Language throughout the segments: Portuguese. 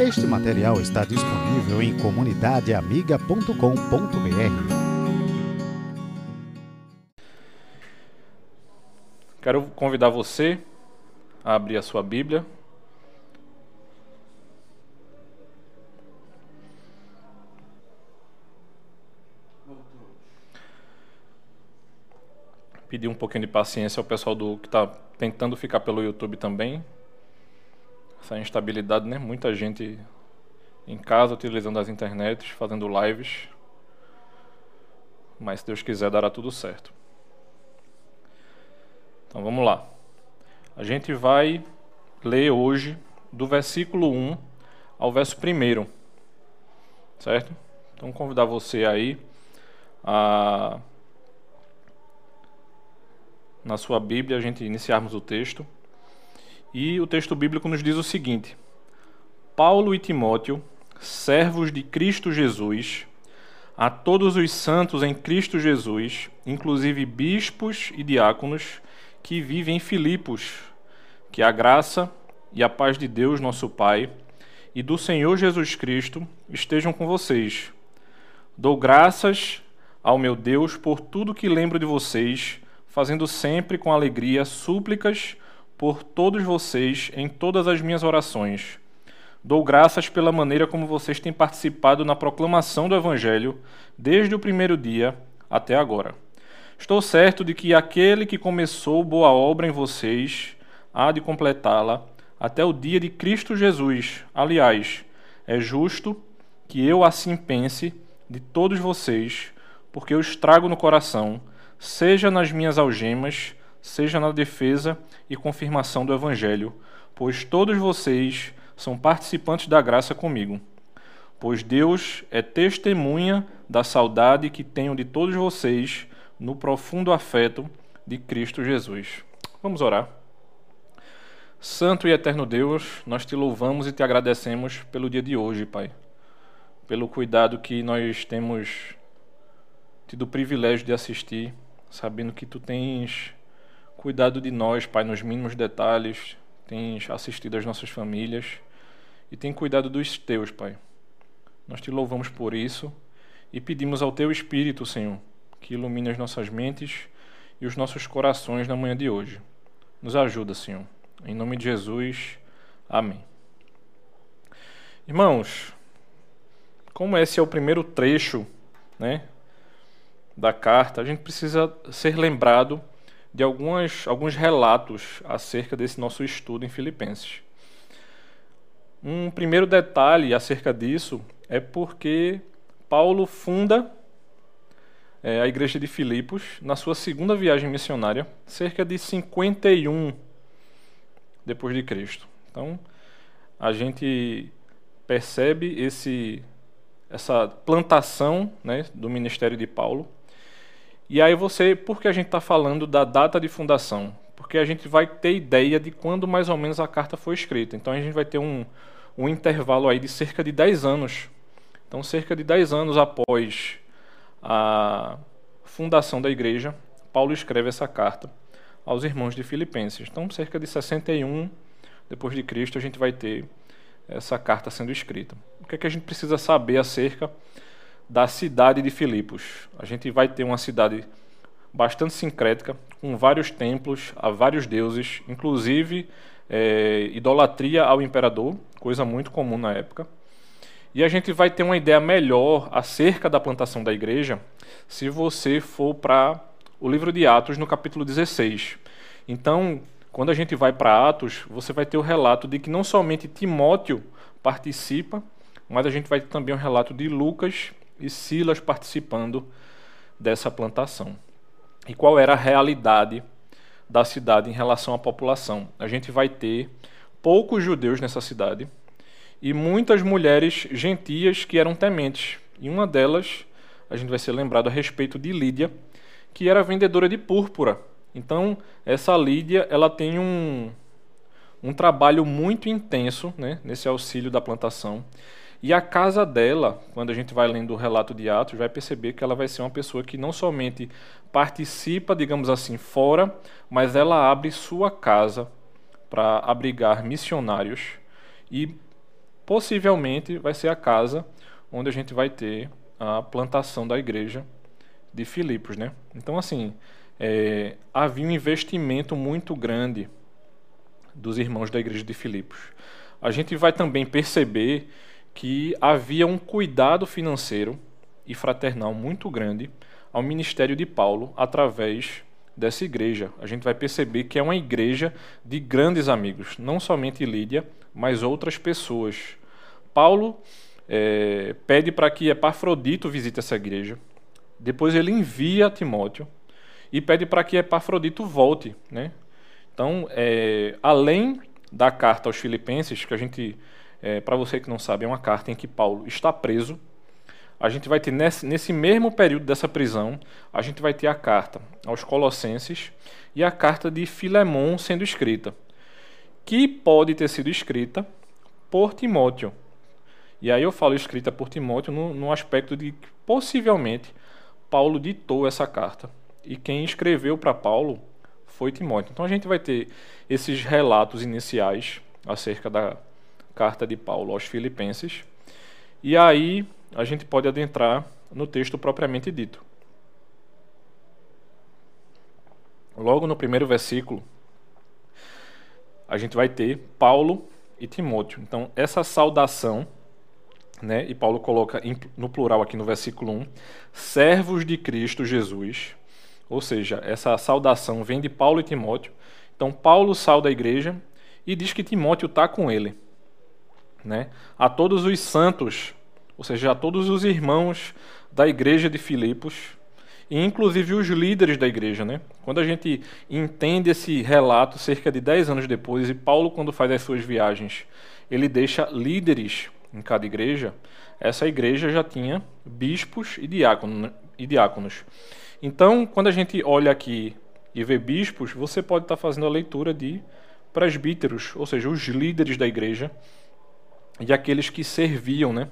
Este material está disponível em comunidadeamiga.com.br. Quero convidar você a abrir a sua Bíblia. Pedir um pouquinho de paciência ao pessoal do que está tentando ficar pelo YouTube também essa instabilidade, né? Muita gente em casa utilizando as internets, fazendo lives. Mas se Deus quiser, dará tudo certo. Então vamos lá. A gente vai ler hoje do versículo 1 ao verso 1. Certo? Então convidar você aí a na sua Bíblia a gente iniciarmos o texto. E o texto bíblico nos diz o seguinte: Paulo e Timóteo, servos de Cristo Jesus, a todos os santos em Cristo Jesus, inclusive bispos e diáconos que vivem em Filipos, que a graça e a paz de Deus, nosso Pai, e do Senhor Jesus Cristo estejam com vocês. Dou graças ao meu Deus por tudo que lembro de vocês, fazendo sempre com alegria súplicas por todos vocês em todas as minhas orações. Dou graças pela maneira como vocês têm participado na proclamação do Evangelho desde o primeiro dia até agora. Estou certo de que aquele que começou boa obra em vocês há de completá-la até o dia de Cristo Jesus. Aliás, é justo que eu assim pense de todos vocês, porque eu estrago no coração, seja nas minhas algemas, seja na defesa e confirmação do Evangelho, pois todos vocês são participantes da graça comigo. Pois Deus é testemunha da saudade que tenho de todos vocês no profundo afeto de Cristo Jesus. Vamos orar. Santo e eterno Deus, nós te louvamos e te agradecemos pelo dia de hoje, Pai. Pelo cuidado que nós temos tido o privilégio de assistir, sabendo que tu tens cuidado de nós, Pai, nos mínimos detalhes, tens assistido as nossas famílias e tem cuidado dos teus, Pai. Nós te louvamos por isso e pedimos ao teu Espírito, Senhor, que ilumine as nossas mentes e os nossos corações na manhã de hoje. Nos ajuda, Senhor. Em nome de Jesus. Amém. Irmãos, como esse é o primeiro trecho, né, da carta, a gente precisa ser lembrado de algumas, alguns relatos acerca desse nosso estudo em Filipenses. Um primeiro detalhe acerca disso é porque Paulo funda é, a igreja de Filipos na sua segunda viagem missionária, cerca de 51 depois de Cristo. Então, a gente percebe esse essa plantação né, do ministério de Paulo e aí você, por que a gente está falando da data de fundação? Porque a gente vai ter ideia de quando mais ou menos a carta foi escrita. Então a gente vai ter um, um intervalo aí de cerca de 10 anos. Então, cerca de 10 anos após a fundação da igreja, Paulo escreve essa carta aos irmãos de Filipenses. Então, cerca de 61 depois de Cristo, a gente vai ter essa carta sendo escrita. O que, é que a gente precisa saber acerca da cidade de Filipos. A gente vai ter uma cidade bastante sincrética, com vários templos a vários deuses, inclusive é, idolatria ao imperador, coisa muito comum na época. E a gente vai ter uma ideia melhor acerca da plantação da igreja se você for para o livro de Atos, no capítulo 16. Então, quando a gente vai para Atos, você vai ter o relato de que não somente Timóteo participa, mas a gente vai ter também o relato de Lucas e Silas participando dessa plantação. E qual era a realidade da cidade em relação à população? A gente vai ter poucos judeus nessa cidade e muitas mulheres gentias que eram tementes. E uma delas, a gente vai ser lembrado a respeito de Lídia, que era vendedora de púrpura. Então, essa Lídia, ela tem um, um trabalho muito intenso né, nesse auxílio da plantação. E a casa dela, quando a gente vai lendo o relato de Atos, vai perceber que ela vai ser uma pessoa que não somente participa, digamos assim, fora, mas ela abre sua casa para abrigar missionários e possivelmente vai ser a casa onde a gente vai ter a plantação da igreja de Filipos, né? Então, assim, é, havia um investimento muito grande dos irmãos da igreja de Filipos. A gente vai também perceber que havia um cuidado financeiro e fraternal muito grande ao ministério de Paulo através dessa igreja. A gente vai perceber que é uma igreja de grandes amigos, não somente Lídia, mas outras pessoas. Paulo é, pede para que Epafrodito visite essa igreja. Depois ele envia Timóteo e pede para que Epafrodito volte. Né? Então, é, além da carta aos Filipenses, que a gente, é, para você que não sabe, é uma carta em que Paulo está preso a gente vai ter nesse, nesse mesmo período dessa prisão, a gente vai ter a carta aos Colossenses e a carta de Filemon sendo escrita, que pode ter sido escrita por Timóteo. E aí eu falo escrita por Timóteo no, no aspecto de que possivelmente Paulo ditou essa carta. E quem escreveu para Paulo foi Timóteo. Então a gente vai ter esses relatos iniciais acerca da carta de Paulo aos Filipenses. E aí a gente pode adentrar no texto propriamente dito. Logo no primeiro versículo, a gente vai ter Paulo e Timóteo. Então, essa saudação, né, e Paulo coloca no plural aqui no versículo 1, servos de Cristo Jesus. Ou seja, essa saudação vem de Paulo e Timóteo. Então, Paulo sauda a igreja e diz que Timóteo está com ele. Né? A todos os santos ou seja, a todos os irmãos da igreja de Filipos, e inclusive os líderes da igreja. Né? Quando a gente entende esse relato cerca de 10 anos depois, e Paulo, quando faz as suas viagens, ele deixa líderes em cada igreja, essa igreja já tinha bispos e, diácono, e diáconos. Então, quando a gente olha aqui e vê bispos, você pode estar fazendo a leitura de presbíteros, ou seja, os líderes da igreja e aqueles que serviam, né?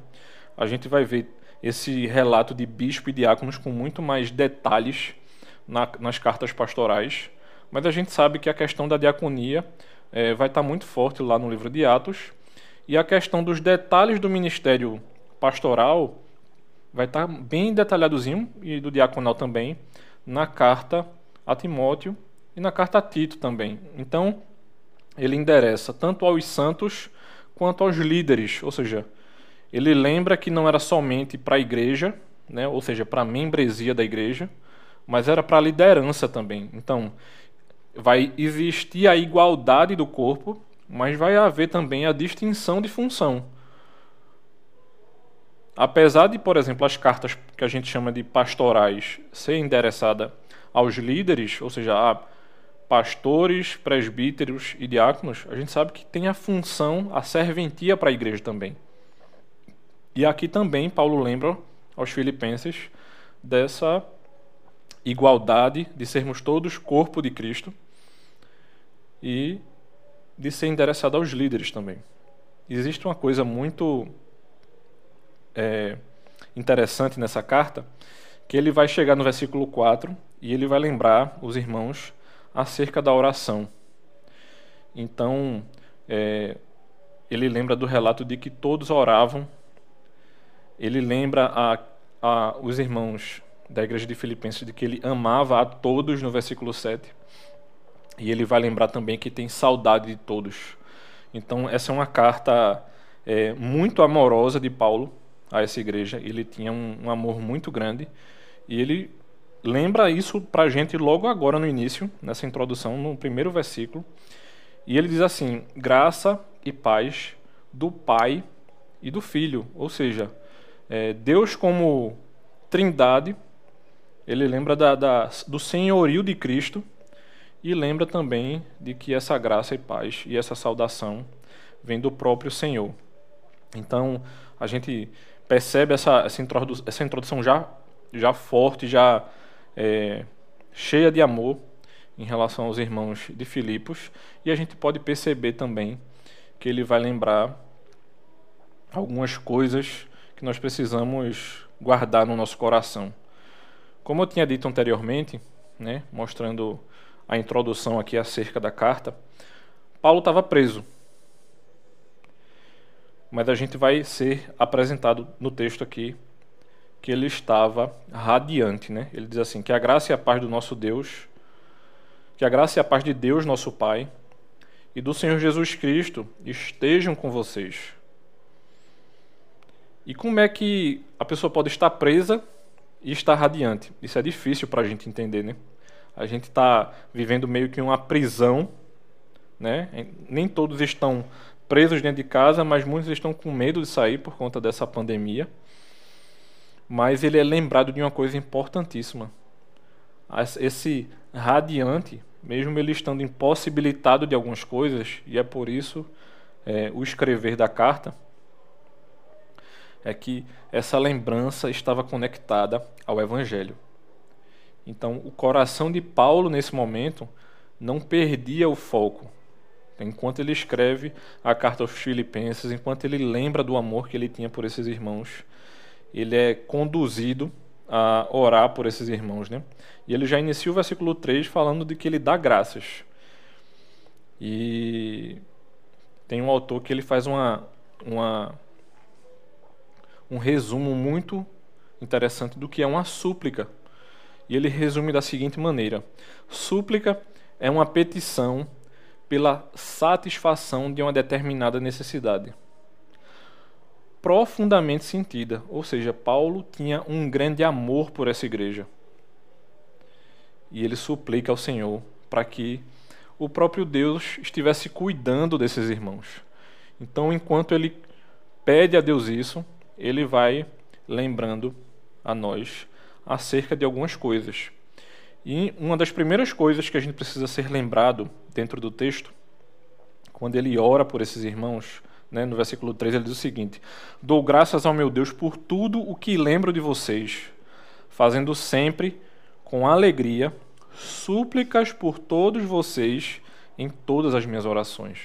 a gente vai ver esse relato de bispo e diáconos com muito mais detalhes na, nas cartas pastorais, mas a gente sabe que a questão da diaconia é, vai estar muito forte lá no livro de Atos, e a questão dos detalhes do ministério pastoral vai estar bem detalhadozinho, e do diaconal também, na carta a Timóteo e na carta a Tito também. Então, ele endereça tanto aos santos quanto aos líderes, ou seja, ele lembra que não era somente para a igreja, né, ou seja, para a membresia da igreja, mas era para a liderança também. Então, vai existir a igualdade do corpo, mas vai haver também a distinção de função. Apesar de, por exemplo, as cartas que a gente chama de pastorais ser endereçada aos líderes, ou seja, a pastores, presbíteros e diáconos, a gente sabe que tem a função, a serventia para a igreja também. E aqui também Paulo lembra aos filipenses dessa igualdade de sermos todos corpo de Cristo e de ser endereçado aos líderes também. Existe uma coisa muito é, interessante nessa carta, que ele vai chegar no versículo 4 e ele vai lembrar os irmãos acerca da oração. Então, é, ele lembra do relato de que todos oravam ele lembra a, a, os irmãos da igreja de Filipenses de que ele amava a todos no versículo 7. E ele vai lembrar também que tem saudade de todos. Então, essa é uma carta é, muito amorosa de Paulo a essa igreja. Ele tinha um, um amor muito grande. E ele lembra isso para a gente logo agora no início, nessa introdução, no primeiro versículo. E ele diz assim: graça e paz do Pai e do Filho. Ou seja, é, Deus como trindade, ele lembra da, da, do senhorio de Cristo e lembra também de que essa graça e paz e essa saudação vem do próprio Senhor. Então, a gente percebe essa, essa, introdu essa introdução já, já forte, já é, cheia de amor em relação aos irmãos de Filipos, e a gente pode perceber também que ele vai lembrar algumas coisas que nós precisamos guardar no nosso coração. Como eu tinha dito anteriormente, né, mostrando a introdução aqui acerca da carta, Paulo estava preso. mas a gente vai ser apresentado no texto aqui que ele estava radiante, né? Ele diz assim: que a graça e a paz do nosso Deus, que a graça e a paz de Deus, nosso Pai, e do Senhor Jesus Cristo estejam com vocês. E como é que a pessoa pode estar presa e estar radiante? Isso é difícil para a gente entender, né? A gente está vivendo meio que uma prisão, né? Nem todos estão presos dentro de casa, mas muitos estão com medo de sair por conta dessa pandemia. Mas ele é lembrado de uma coisa importantíssima. Esse radiante, mesmo ele estando impossibilitado de algumas coisas, e é por isso é, o escrever da carta, é que essa lembrança estava conectada ao Evangelho. Então, o coração de Paulo, nesse momento, não perdia o foco. Enquanto ele escreve a carta aos Filipenses, enquanto ele lembra do amor que ele tinha por esses irmãos, ele é conduzido a orar por esses irmãos. Né? E ele já inicia o versículo 3 falando de que ele dá graças. E tem um autor que ele faz uma, uma, um resumo muito interessante do que é uma súplica e ele resume da seguinte maneira: súplica é uma petição pela satisfação de uma determinada necessidade. Profundamente sentida, ou seja, Paulo tinha um grande amor por essa igreja. E ele suplica ao Senhor para que o próprio Deus estivesse cuidando desses irmãos. Então, enquanto ele pede a Deus isso, ele vai lembrando a nós acerca de algumas coisas. E uma das primeiras coisas que a gente precisa ser lembrado dentro do texto, quando ele ora por esses irmãos, né, no versículo 3 ele diz o seguinte: Dou graças ao meu Deus por tudo o que lembro de vocês, fazendo sempre com alegria súplicas por todos vocês em todas as minhas orações.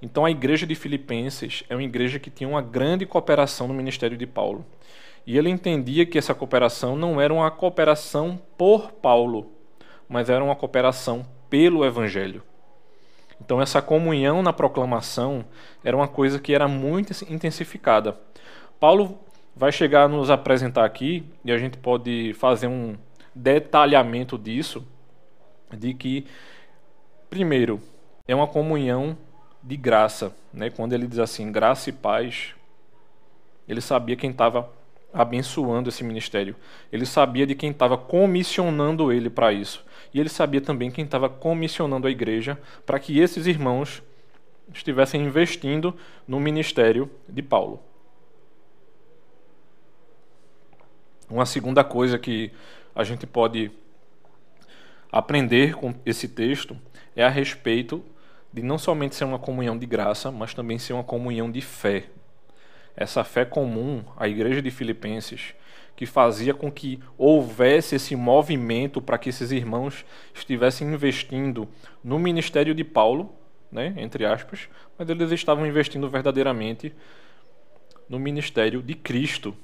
Então a igreja de Filipenses é uma igreja que tinha uma grande cooperação no ministério de Paulo. E ele entendia que essa cooperação não era uma cooperação por Paulo, mas era uma cooperação pelo Evangelho. Então, essa comunhão na proclamação era uma coisa que era muito intensificada. Paulo vai chegar a nos apresentar aqui, e a gente pode fazer um detalhamento disso, de que, primeiro, é uma comunhão de graça. Né? Quando ele diz assim, graça e paz, ele sabia quem estava abençoando esse ministério. Ele sabia de quem estava comissionando ele para isso. E ele sabia também quem estava comissionando a igreja para que esses irmãos estivessem investindo no ministério de Paulo. Uma segunda coisa que a gente pode aprender com esse texto é a respeito de não somente ser uma comunhão de graça, mas também ser uma comunhão de fé essa fé comum à igreja de Filipenses, que fazia com que houvesse esse movimento para que esses irmãos estivessem investindo no ministério de Paulo, né, entre aspas, mas eles estavam investindo verdadeiramente no ministério de Cristo.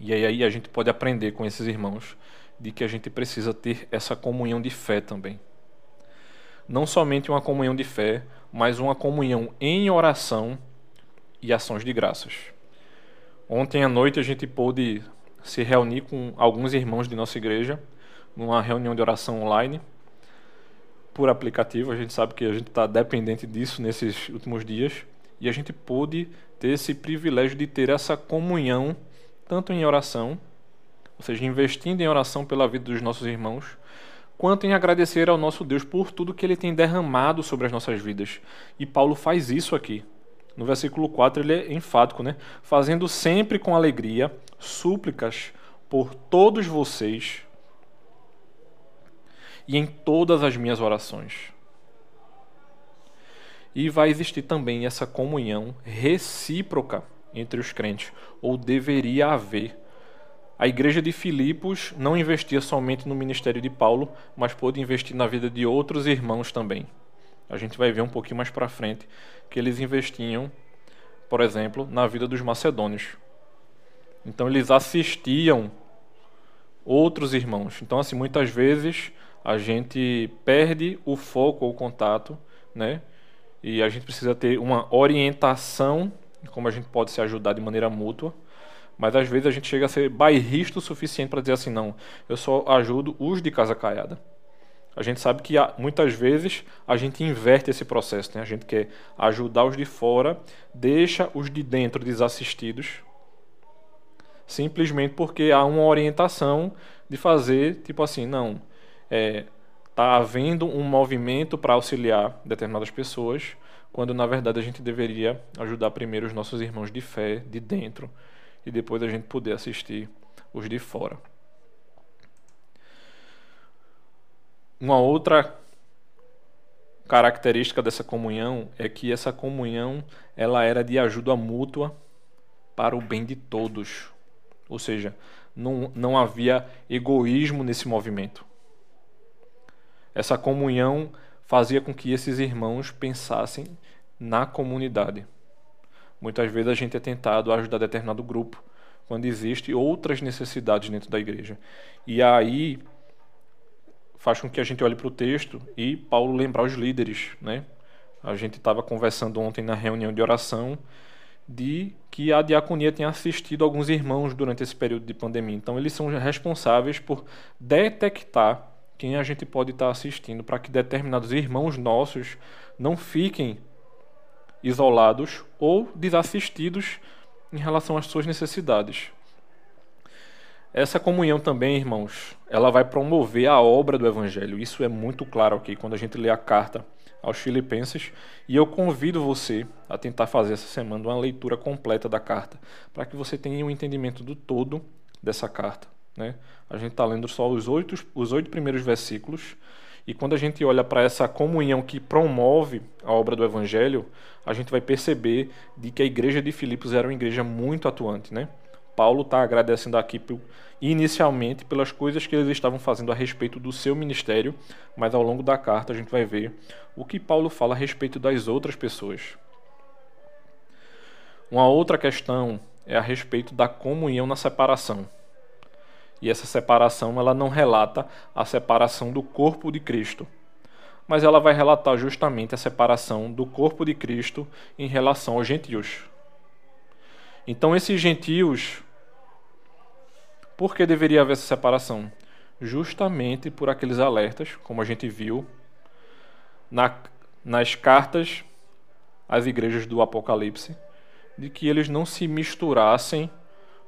E aí a gente pode aprender com esses irmãos de que a gente precisa ter essa comunhão de fé também. Não somente uma comunhão de fé, mas uma comunhão em oração e ações de graças. Ontem à noite a gente pôde se reunir com alguns irmãos de nossa igreja numa reunião de oração online por aplicativo. A gente sabe que a gente está dependente disso nesses últimos dias e a gente pôde ter esse privilégio de ter essa comunhão tanto em oração, ou seja, investindo em oração pela vida dos nossos irmãos, quanto em agradecer ao nosso Deus por tudo que ele tem derramado sobre as nossas vidas. E Paulo faz isso aqui. No versículo 4 ele é enfático, né? Fazendo sempre com alegria súplicas por todos vocês e em todas as minhas orações. E vai existir também essa comunhão recíproca entre os crentes, ou deveria haver. A igreja de Filipos não investia somente no ministério de Paulo, mas pôde investir na vida de outros irmãos também. A gente vai ver um pouquinho mais para frente que eles investiam, por exemplo, na vida dos macedônios. Então eles assistiam outros irmãos. Então assim, muitas vezes a gente perde o foco ou o contato, né? e a gente precisa ter uma orientação, como a gente pode se ajudar de maneira mútua. Mas às vezes a gente chega a ser bairrista o suficiente para dizer assim: não, eu só ajudo os de casa caiada. A gente sabe que muitas vezes a gente inverte esse processo, né? A gente quer ajudar os de fora, deixa os de dentro desassistidos, simplesmente porque há uma orientação de fazer tipo assim, não, é, tá havendo um movimento para auxiliar determinadas pessoas, quando na verdade a gente deveria ajudar primeiro os nossos irmãos de fé de dentro e depois a gente poder assistir os de fora. Uma outra característica dessa comunhão é que essa comunhão ela era de ajuda mútua para o bem de todos. Ou seja, não, não havia egoísmo nesse movimento. Essa comunhão fazia com que esses irmãos pensassem na comunidade. Muitas vezes a gente é tentado a ajudar determinado grupo quando existem outras necessidades dentro da igreja. E aí faz com que a gente olhe para o texto e Paulo lembrar os líderes, né? A gente estava conversando ontem na reunião de oração de que a diaconia tinha assistido alguns irmãos durante esse período de pandemia. Então eles são responsáveis por detectar quem a gente pode estar assistindo para que determinados irmãos nossos não fiquem isolados ou desassistidos em relação às suas necessidades. Essa comunhão também, irmãos, ela vai promover a obra do Evangelho. Isso é muito claro aqui quando a gente lê a carta aos Filipenses. E eu convido você a tentar fazer essa semana uma leitura completa da carta, para que você tenha um entendimento do todo dessa carta. Né? A gente está lendo só os oito, os oito primeiros versículos, e quando a gente olha para essa comunhão que promove a obra do Evangelho, a gente vai perceber de que a igreja de Filipos era uma igreja muito atuante, né? Paulo está agradecendo aqui inicialmente pelas coisas que eles estavam fazendo a respeito do seu ministério, mas ao longo da carta a gente vai ver o que Paulo fala a respeito das outras pessoas. Uma outra questão é a respeito da comunhão na separação. E essa separação ela não relata a separação do corpo de Cristo, mas ela vai relatar justamente a separação do corpo de Cristo em relação aos gentios. Então, esses gentios, por que deveria haver essa separação? Justamente por aqueles alertas, como a gente viu na, nas cartas às igrejas do Apocalipse, de que eles não se misturassem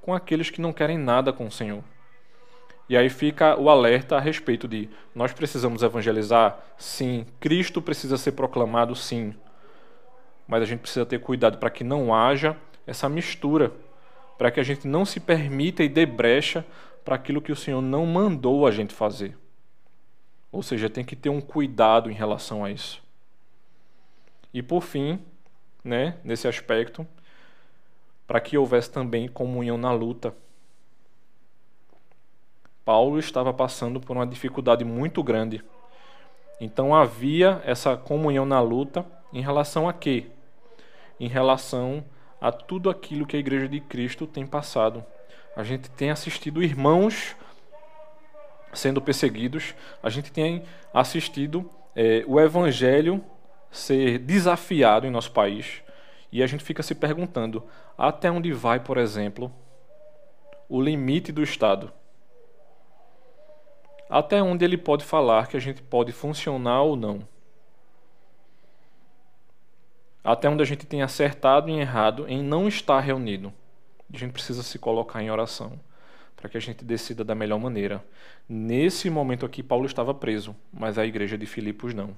com aqueles que não querem nada com o Senhor. E aí fica o alerta a respeito de nós precisamos evangelizar? Sim. Cristo precisa ser proclamado? Sim. Mas a gente precisa ter cuidado para que não haja essa mistura, para que a gente não se permita e dê brecha para aquilo que o Senhor não mandou a gente fazer. Ou seja, tem que ter um cuidado em relação a isso. E por fim, né, nesse aspecto, para que houvesse também comunhão na luta Paulo estava passando por uma dificuldade muito grande. Então havia essa comunhão na luta em relação a quê? Em relação a tudo aquilo que a Igreja de Cristo tem passado. A gente tem assistido irmãos sendo perseguidos, a gente tem assistido é, o Evangelho ser desafiado em nosso país e a gente fica se perguntando até onde vai, por exemplo, o limite do Estado até onde ele pode falar que a gente pode funcionar ou não. Até onde a gente tem acertado e errado em não estar reunido. A gente precisa se colocar em oração para que a gente decida da melhor maneira. Nesse momento aqui, Paulo estava preso, mas a igreja de Filipos não.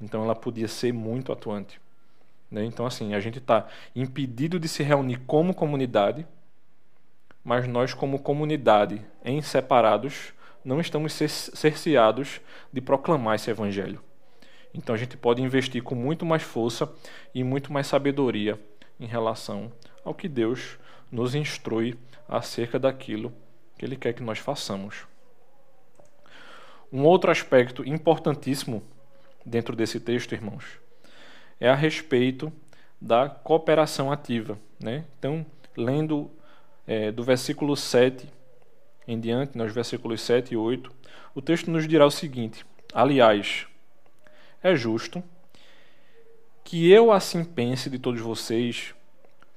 Então ela podia ser muito atuante. Né? Então, assim, a gente está impedido de se reunir como comunidade, mas nós, como comunidade, em separados, não estamos cerceados de proclamar esse evangelho. Então a gente pode investir com muito mais força e muito mais sabedoria em relação ao que Deus nos instrui acerca daquilo que Ele quer que nós façamos. Um outro aspecto importantíssimo dentro desse texto, irmãos, é a respeito da cooperação ativa. Né? Então, lendo é, do versículo 7 em diante, nos versículos 7 e 8, o texto nos dirá o seguinte: Aliás, é justo que eu assim pense de todos vocês,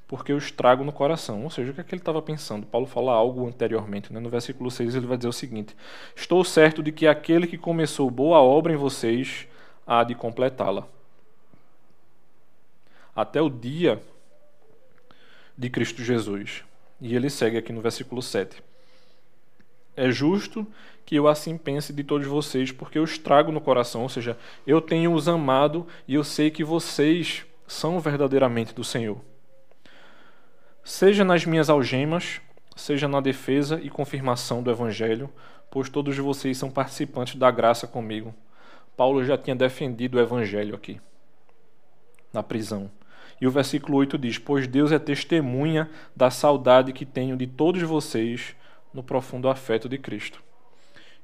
porque eu estrago no coração. Ou seja, o que é que ele estava pensando? Paulo fala algo anteriormente. Né? No versículo 6 ele vai dizer o seguinte: Estou certo de que aquele que começou boa obra em vocês há de completá-la. Até o dia de Cristo Jesus. E ele segue aqui no versículo 7. É justo que eu assim pense de todos vocês, porque eu estrago no coração, ou seja, eu tenho os amado e eu sei que vocês são verdadeiramente do Senhor. Seja nas minhas algemas, seja na defesa e confirmação do Evangelho, pois todos vocês são participantes da graça comigo. Paulo já tinha defendido o Evangelho aqui, na prisão. E o versículo 8 diz: Pois Deus é testemunha da saudade que tenho de todos vocês no profundo afeto de Cristo.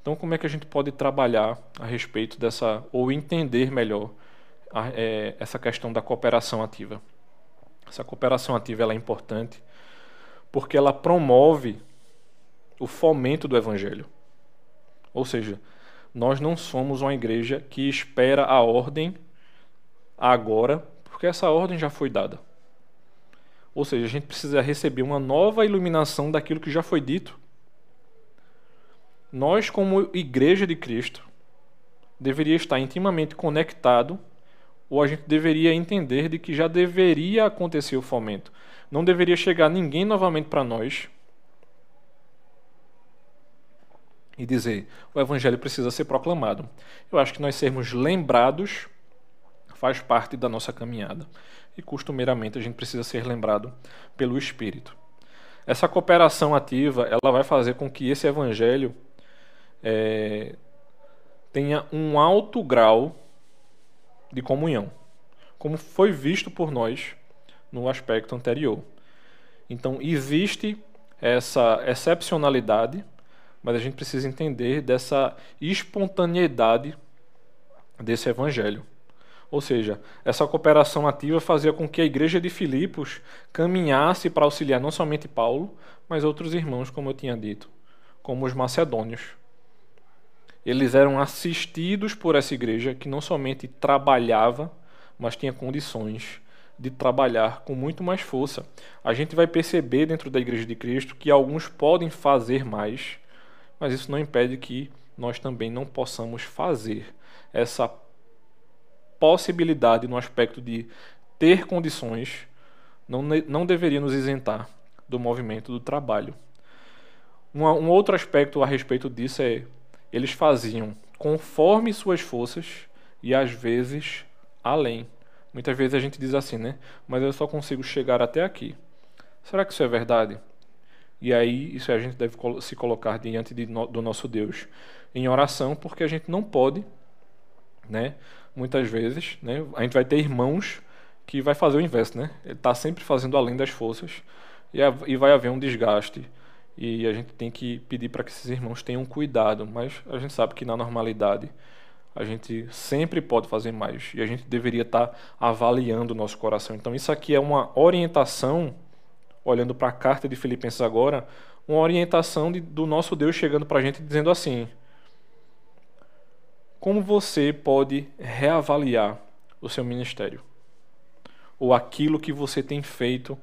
Então, como é que a gente pode trabalhar a respeito dessa, ou entender melhor a, é, essa questão da cooperação ativa? Essa cooperação ativa ela é importante porque ela promove o fomento do evangelho. Ou seja, nós não somos uma igreja que espera a ordem agora porque essa ordem já foi dada. Ou seja, a gente precisa receber uma nova iluminação daquilo que já foi dito. Nós, como igreja de Cristo, deveria estar intimamente conectado, ou a gente deveria entender de que já deveria acontecer o fomento. Não deveria chegar ninguém novamente para nós e dizer: o evangelho precisa ser proclamado. Eu acho que nós sermos lembrados faz parte da nossa caminhada. E costumeiramente a gente precisa ser lembrado pelo Espírito. Essa cooperação ativa ela vai fazer com que esse evangelho é, tenha um alto grau de comunhão, como foi visto por nós no aspecto anterior. Então, existe essa excepcionalidade, mas a gente precisa entender dessa espontaneidade desse evangelho. Ou seja, essa cooperação ativa fazia com que a igreja de Filipos caminhasse para auxiliar não somente Paulo, mas outros irmãos, como eu tinha dito, como os macedônios. Eles eram assistidos por essa igreja que não somente trabalhava, mas tinha condições de trabalhar com muito mais força. A gente vai perceber dentro da igreja de Cristo que alguns podem fazer mais, mas isso não impede que nós também não possamos fazer essa possibilidade no aspecto de ter condições não, não deveria nos isentar do movimento do trabalho. Um, um outro aspecto a respeito disso é eles faziam conforme suas forças e às vezes além. Muitas vezes a gente diz assim, né? Mas eu só consigo chegar até aqui. Será que isso é verdade? E aí, isso a gente deve se colocar diante de no, do nosso Deus em oração, porque a gente não pode, né? muitas vezes, né, a gente vai ter irmãos que vai fazer o inverso, né? Ele está sempre fazendo além das forças e, e vai haver um desgaste e a gente tem que pedir para que esses irmãos tenham cuidado, mas a gente sabe que na normalidade a gente sempre pode fazer mais e a gente deveria estar tá avaliando o nosso coração. Então isso aqui é uma orientação, olhando para a carta de Filipenses agora, uma orientação de, do nosso Deus chegando para a gente dizendo assim: como você pode reavaliar o seu ministério? Ou aquilo que você tem feito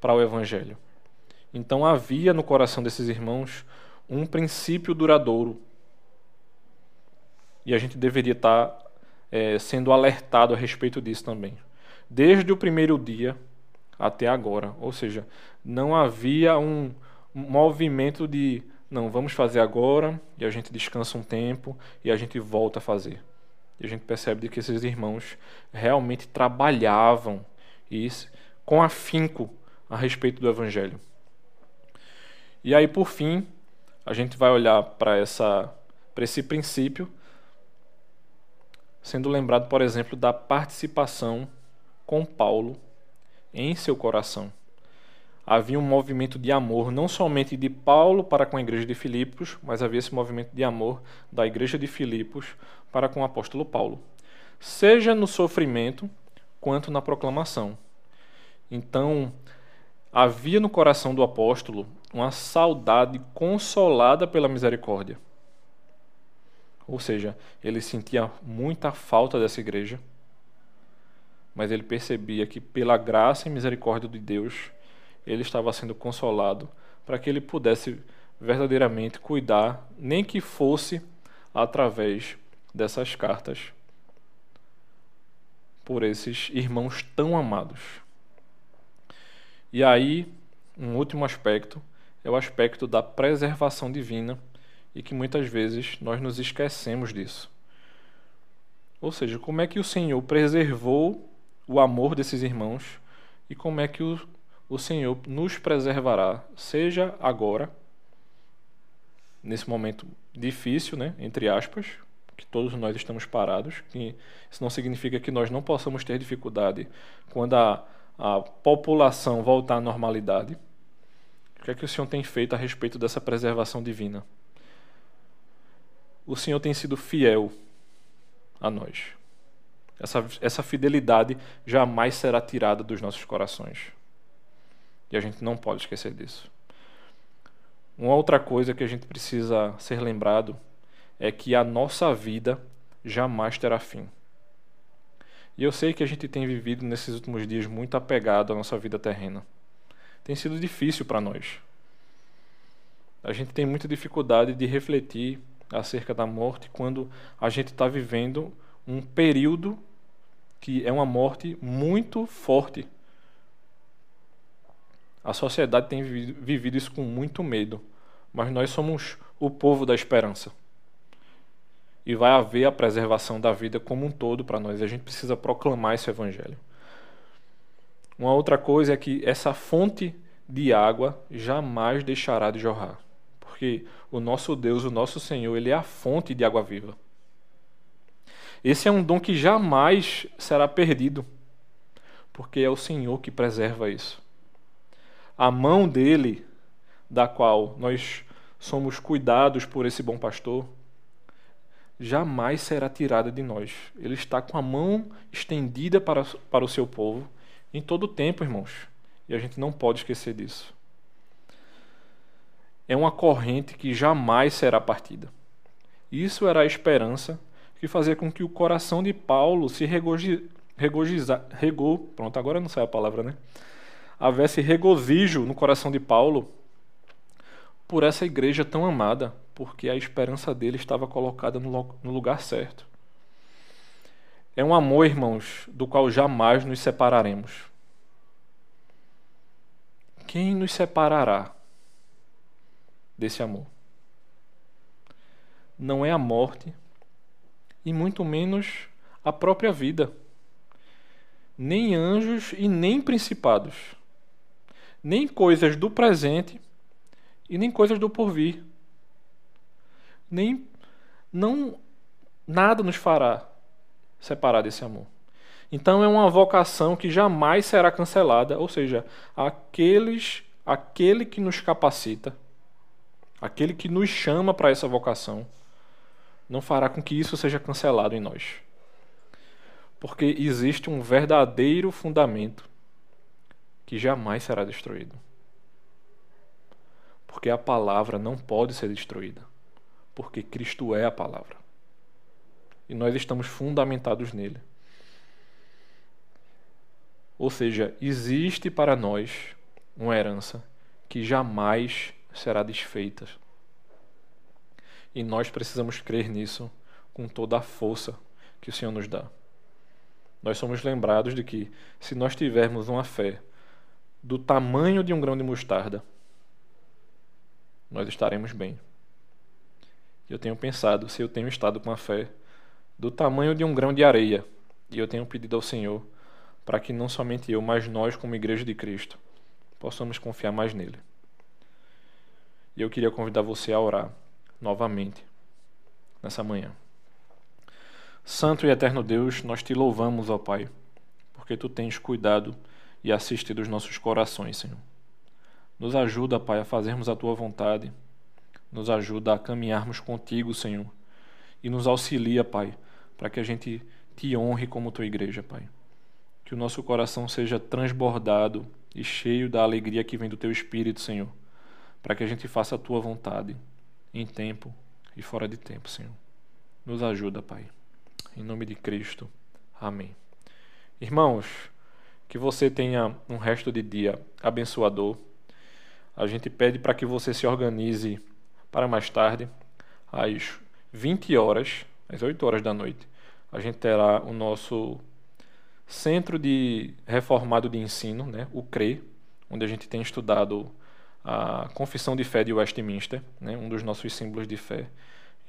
para o Evangelho? Então havia no coração desses irmãos um princípio duradouro. E a gente deveria estar é, sendo alertado a respeito disso também. Desde o primeiro dia até agora. Ou seja, não havia um movimento de não, vamos fazer agora, e a gente descansa um tempo e a gente volta a fazer. E a gente percebe que esses irmãos realmente trabalhavam isso com afinco a respeito do evangelho. E aí, por fim, a gente vai olhar para esse princípio, sendo lembrado, por exemplo, da participação com Paulo em seu coração havia um movimento de amor, não somente de Paulo para com a igreja de Filipos, mas havia esse movimento de amor da igreja de Filipos para com o apóstolo Paulo, seja no sofrimento quanto na proclamação. Então, havia no coração do apóstolo uma saudade consolada pela misericórdia. Ou seja, ele sentia muita falta dessa igreja, mas ele percebia que, pela graça e misericórdia de Deus, ele estava sendo consolado para que ele pudesse verdadeiramente cuidar, nem que fosse através dessas cartas, por esses irmãos tão amados. E aí, um último aspecto é o aspecto da preservação divina e que muitas vezes nós nos esquecemos disso. Ou seja, como é que o Senhor preservou o amor desses irmãos e como é que o, o Senhor nos preservará, seja agora, nesse momento difícil, né, entre aspas, que todos nós estamos parados, que isso não significa que nós não possamos ter dificuldade quando a, a população voltar à normalidade. O que é que o Senhor tem feito a respeito dessa preservação divina? O Senhor tem sido fiel a nós. Essa, essa fidelidade jamais será tirada dos nossos corações. E a gente não pode esquecer disso. Uma outra coisa que a gente precisa ser lembrado é que a nossa vida jamais terá fim. E eu sei que a gente tem vivido nesses últimos dias muito apegado à nossa vida terrena. Tem sido difícil para nós. A gente tem muita dificuldade de refletir acerca da morte quando a gente está vivendo um período que é uma morte muito forte. A sociedade tem vivido isso com muito medo, mas nós somos o povo da esperança. E vai haver a preservação da vida como um todo para nós. A gente precisa proclamar esse evangelho. Uma outra coisa é que essa fonte de água jamais deixará de jorrar porque o nosso Deus, o nosso Senhor, ele é a fonte de água viva. Esse é um dom que jamais será perdido, porque é o Senhor que preserva isso. A mão dele, da qual nós somos cuidados por esse bom pastor, jamais será tirada de nós. Ele está com a mão estendida para, para o seu povo em todo o tempo, irmãos. E a gente não pode esquecer disso é uma corrente que jamais será partida. Isso era a esperança que fazia com que o coração de Paulo se regozijasse, regou, pronto, agora não sai a palavra, né? Houvesse regozijo no coração de Paulo por essa igreja tão amada, porque a esperança dele estava colocada no lugar certo. É um amor, irmãos, do qual jamais nos separaremos. Quem nos separará desse amor. Não é a morte, e muito menos a própria vida. Nem anjos e nem principados. Nem coisas do presente e nem coisas do porvir. Nem não nada nos fará separar desse amor. Então é uma vocação que jamais será cancelada, ou seja, aqueles aquele que nos capacita aquele que nos chama para essa vocação, não fará com que isso seja cancelado em nós. Porque existe um verdadeiro fundamento que jamais será destruído. Porque a palavra não pode ser destruída. Porque Cristo é a palavra. E nós estamos fundamentados nele. Ou seja, existe para nós uma herança que jamais será desfeita. E nós precisamos crer nisso com toda a força que o Senhor nos dá. Nós somos lembrados de que, se nós tivermos uma fé do tamanho de um grão de mostarda, nós estaremos bem. Eu tenho pensado se eu tenho estado com a fé do tamanho de um grão de areia, e eu tenho pedido ao Senhor para que não somente eu, mas nós, como Igreja de Cristo, possamos confiar mais nele. E eu queria convidar você a orar novamente nessa manhã. Santo e eterno Deus, nós te louvamos, ó Pai, porque tu tens cuidado e assistido os nossos corações, Senhor. Nos ajuda, Pai, a fazermos a tua vontade. Nos ajuda a caminharmos contigo, Senhor. E nos auxilia, Pai, para que a gente te honre como tua igreja, Pai. Que o nosso coração seja transbordado e cheio da alegria que vem do teu espírito, Senhor para que a gente faça a tua vontade em tempo e fora de tempo, Senhor. Nos ajuda, Pai. Em nome de Cristo. Amém. Irmãos, que você tenha um resto de dia abençoador. A gente pede para que você se organize para mais tarde, às 20 horas, às 8 horas da noite. A gente terá o nosso Centro de Reformado de Ensino, né, o CRE, onde a gente tem estudado a Confissão de Fé de Westminster, né, um dos nossos símbolos de fé.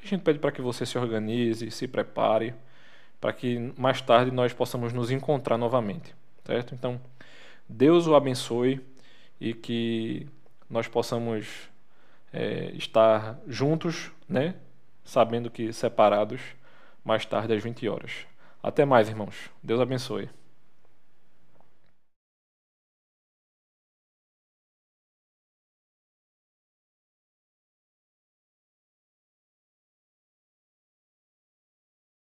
A gente pede para que você se organize, se prepare, para que mais tarde nós possamos nos encontrar novamente, certo? Então, Deus o abençoe e que nós possamos é, estar juntos, né? Sabendo que separados, mais tarde às 20 horas. Até mais, irmãos. Deus abençoe.